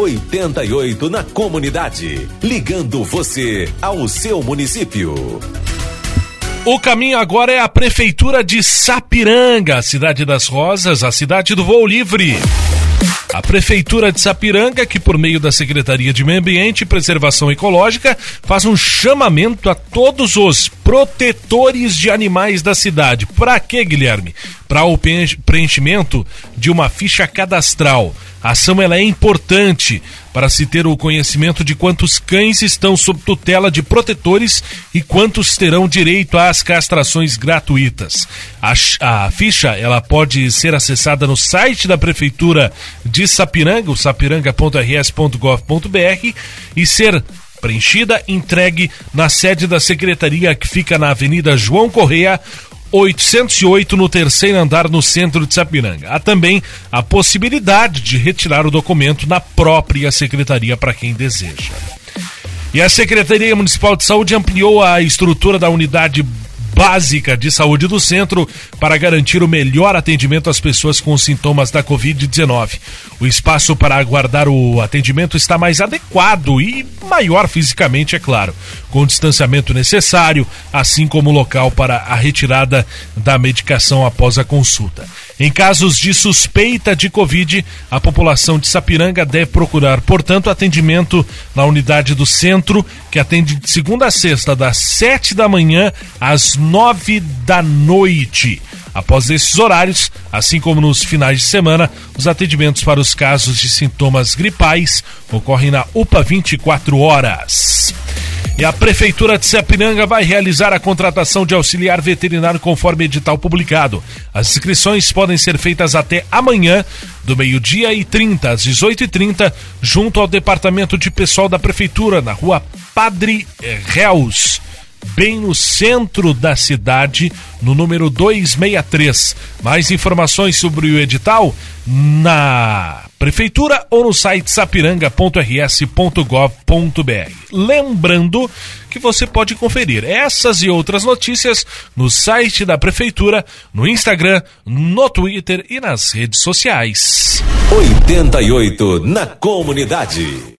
88 na comunidade. Ligando você ao seu município. O caminho agora é a Prefeitura de Sapiranga, cidade das rosas, a cidade do voo livre. A Prefeitura de Sapiranga, que por meio da Secretaria de Meio Ambiente e Preservação Ecológica, faz um chamamento a todos os protetores de animais da cidade. Para quê, Guilherme? Para o preenchimento de uma ficha cadastral. A ação ela é importante para se ter o conhecimento de quantos cães estão sob tutela de protetores e quantos terão direito às castrações gratuitas. A, a ficha ela pode ser acessada no site da Prefeitura de Sapiranga, sapiranga.rs.gov.br e ser preenchida, entregue na sede da secretaria que fica na Avenida João Correia, 808 no terceiro andar no centro de Sapiranga. Há também a possibilidade de retirar o documento na própria secretaria para quem deseja. E a Secretaria Municipal de Saúde ampliou a estrutura da unidade básica de saúde do centro para garantir o melhor atendimento às pessoas com sintomas da Covid-19. O espaço para aguardar o atendimento está mais adequado e maior fisicamente, é claro, com o distanciamento necessário, assim como o local para a retirada da medicação após a consulta. Em casos de suspeita de Covid, a população de Sapiranga deve procurar, portanto, atendimento na unidade do centro, que atende de segunda a sexta, das sete da manhã às nove da noite. Após esses horários, assim como nos finais de semana, os atendimentos para os casos de sintomas gripais ocorrem na UPA 24 horas. E a Prefeitura de Sapiranga vai realizar a contratação de auxiliar veterinário conforme edital publicado. As inscrições podem ser feitas até amanhã, do meio-dia e 30 às 18h30, junto ao Departamento de Pessoal da Prefeitura, na rua Padre Reus bem no centro da cidade, no número 263. Mais informações sobre o edital na prefeitura ou no site sapiranga.rs.gov.br. Lembrando que você pode conferir essas e outras notícias no site da prefeitura, no Instagram, no Twitter e nas redes sociais. 88 na comunidade.